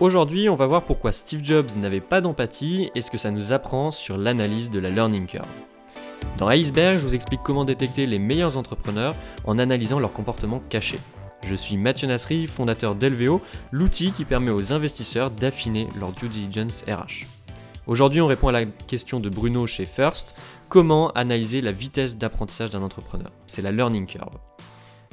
Aujourd'hui, on va voir pourquoi Steve Jobs n'avait pas d'empathie et ce que ça nous apprend sur l'analyse de la learning curve. Dans Iceberg, je vous explique comment détecter les meilleurs entrepreneurs en analysant leur comportement caché. Je suis Mathieu Nasri, fondateur d'Elveo, l'outil qui permet aux investisseurs d'affiner leur due diligence RH. Aujourd'hui, on répond à la question de Bruno chez First comment analyser la vitesse d'apprentissage d'un entrepreneur? C'est la learning curve.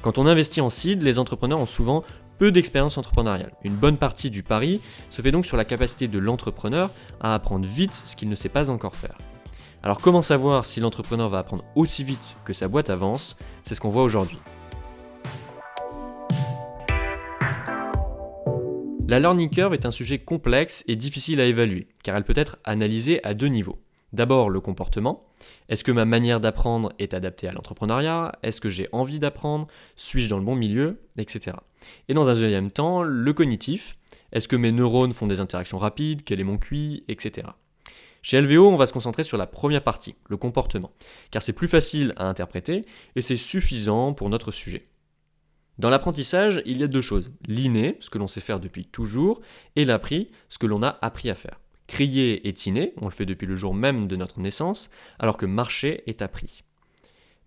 Quand on investit en seed, les entrepreneurs ont souvent peu d'expérience entrepreneuriale. Une bonne partie du pari se fait donc sur la capacité de l'entrepreneur à apprendre vite ce qu'il ne sait pas encore faire. Alors comment savoir si l'entrepreneur va apprendre aussi vite que sa boîte avance? C'est ce qu'on voit aujourd'hui. La learning curve est un sujet complexe et difficile à évaluer, car elle peut être analysée à deux niveaux. D'abord le comportement. Est-ce que ma manière d'apprendre est adaptée à l'entrepreneuriat? Est-ce que j'ai envie d'apprendre? Suis-je dans le bon milieu? Etc. Et dans un deuxième temps, le cognitif. Est-ce que mes neurones font des interactions rapides? Quel est mon QI? Etc. Chez LVO, on va se concentrer sur la première partie, le comportement, car c'est plus facile à interpréter et c'est suffisant pour notre sujet. Dans l'apprentissage, il y a deux choses, l'inné, ce que l'on sait faire depuis toujours, et l'appris, ce que l'on a appris à faire. Crier est inné, on le fait depuis le jour même de notre naissance, alors que marcher est appris.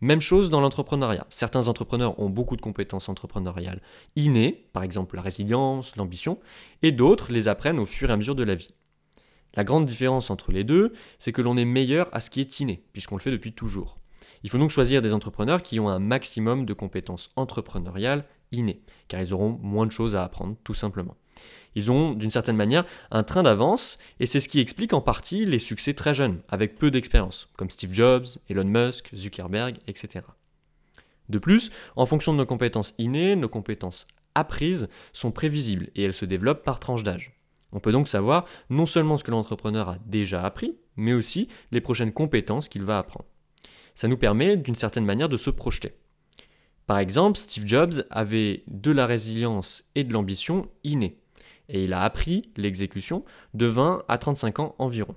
Même chose dans l'entrepreneuriat. Certains entrepreneurs ont beaucoup de compétences entrepreneuriales innées, par exemple la résilience, l'ambition, et d'autres les apprennent au fur et à mesure de la vie. La grande différence entre les deux, c'est que l'on est meilleur à ce qui est inné, puisqu'on le fait depuis toujours. Il faut donc choisir des entrepreneurs qui ont un maximum de compétences entrepreneuriales innées, car ils auront moins de choses à apprendre, tout simplement. Ils ont, d'une certaine manière, un train d'avance, et c'est ce qui explique en partie les succès très jeunes, avec peu d'expérience, comme Steve Jobs, Elon Musk, Zuckerberg, etc. De plus, en fonction de nos compétences innées, nos compétences apprises sont prévisibles, et elles se développent par tranche d'âge. On peut donc savoir non seulement ce que l'entrepreneur a déjà appris, mais aussi les prochaines compétences qu'il va apprendre. Ça nous permet d'une certaine manière de se projeter. Par exemple, Steve Jobs avait de la résilience et de l'ambition innée et il a appris l'exécution de 20 à 35 ans environ.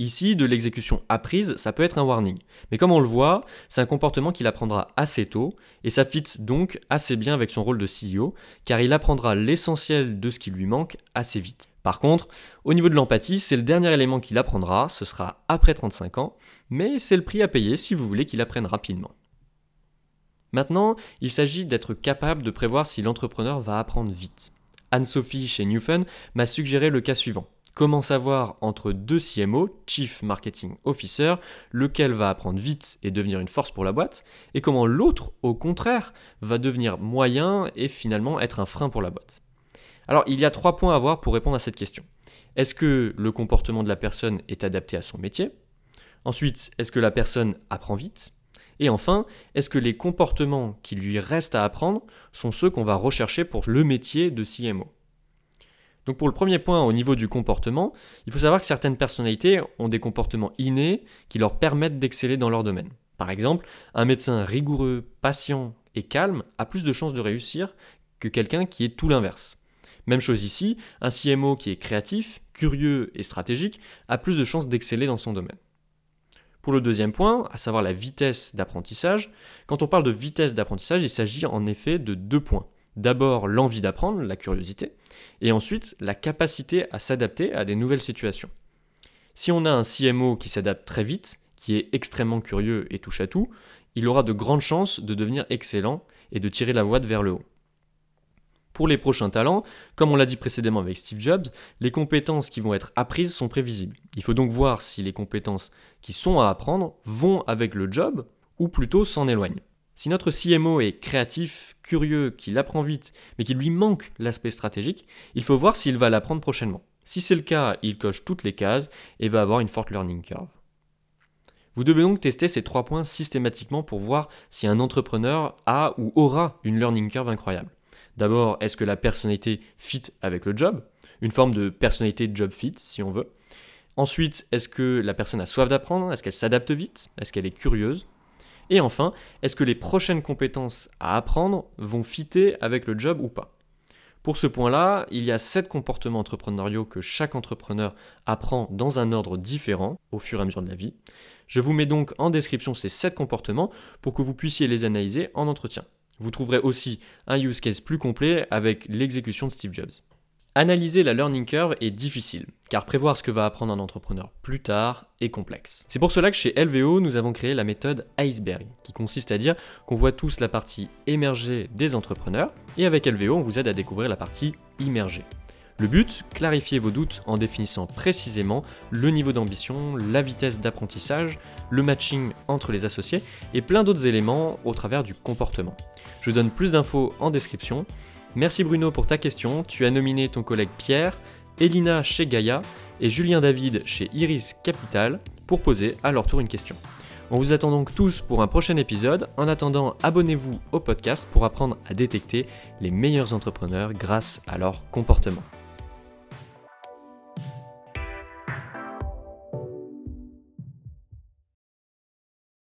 Ici, de l'exécution apprise, ça peut être un warning. Mais comme on le voit, c'est un comportement qu'il apprendra assez tôt, et ça fit donc assez bien avec son rôle de CEO, car il apprendra l'essentiel de ce qui lui manque assez vite. Par contre, au niveau de l'empathie, c'est le dernier élément qu'il apprendra, ce sera après 35 ans, mais c'est le prix à payer si vous voulez qu'il apprenne rapidement. Maintenant, il s'agit d'être capable de prévoir si l'entrepreneur va apprendre vite. Anne-Sophie chez Newfun m'a suggéré le cas suivant. Comment savoir entre deux CMO, Chief Marketing Officer, lequel va apprendre vite et devenir une force pour la boîte, et comment l'autre, au contraire, va devenir moyen et finalement être un frein pour la boîte. Alors il y a trois points à voir pour répondre à cette question. Est-ce que le comportement de la personne est adapté à son métier? Ensuite, est-ce que la personne apprend vite? Et enfin, est-ce que les comportements qui lui restent à apprendre sont ceux qu'on va rechercher pour le métier de CMO donc pour le premier point au niveau du comportement, il faut savoir que certaines personnalités ont des comportements innés qui leur permettent d'exceller dans leur domaine. Par exemple, un médecin rigoureux, patient et calme a plus de chances de réussir que quelqu'un qui est tout l'inverse. Même chose ici, un CMO qui est créatif, curieux et stratégique a plus de chances d'exceller dans son domaine. Pour le deuxième point, à savoir la vitesse d'apprentissage, quand on parle de vitesse d'apprentissage, il s'agit en effet de deux points. D'abord l'envie d'apprendre, la curiosité, et ensuite la capacité à s'adapter à des nouvelles situations. Si on a un CMO qui s'adapte très vite, qui est extrêmement curieux et touche à tout, il aura de grandes chances de devenir excellent et de tirer la boîte vers le haut. Pour les prochains talents, comme on l'a dit précédemment avec Steve Jobs, les compétences qui vont être apprises sont prévisibles. Il faut donc voir si les compétences qui sont à apprendre vont avec le job ou plutôt s'en éloignent. Si notre CMO est créatif, curieux, qu'il apprend vite, mais qu'il lui manque l'aspect stratégique, il faut voir s'il va l'apprendre prochainement. Si c'est le cas, il coche toutes les cases et va avoir une forte learning curve. Vous devez donc tester ces trois points systématiquement pour voir si un entrepreneur a ou aura une learning curve incroyable. D'abord, est-ce que la personnalité fit avec le job? Une forme de personnalité job fit, si on veut. Ensuite, est-ce que la personne a soif d'apprendre? Est-ce qu'elle s'adapte vite? Est-ce qu'elle est curieuse? Et enfin, est-ce que les prochaines compétences à apprendre vont fitter avec le job ou pas? Pour ce point-là, il y a sept comportements entrepreneuriaux que chaque entrepreneur apprend dans un ordre différent au fur et à mesure de la vie. Je vous mets donc en description ces sept comportements pour que vous puissiez les analyser en entretien. Vous trouverez aussi un use case plus complet avec l'exécution de Steve Jobs. Analyser la learning curve est difficile, car prévoir ce que va apprendre un entrepreneur plus tard est complexe. C'est pour cela que chez LVO, nous avons créé la méthode iceberg, qui consiste à dire qu'on voit tous la partie émergée des entrepreneurs, et avec LVO, on vous aide à découvrir la partie immergée. Le but, clarifier vos doutes en définissant précisément le niveau d'ambition, la vitesse d'apprentissage, le matching entre les associés et plein d'autres éléments au travers du comportement. Je donne plus d'infos en description. Merci Bruno pour ta question. Tu as nominé ton collègue Pierre, Elina chez Gaïa et Julien David chez Iris Capital pour poser à leur tour une question. On vous attend donc tous pour un prochain épisode. En attendant, abonnez-vous au podcast pour apprendre à détecter les meilleurs entrepreneurs grâce à leur comportement.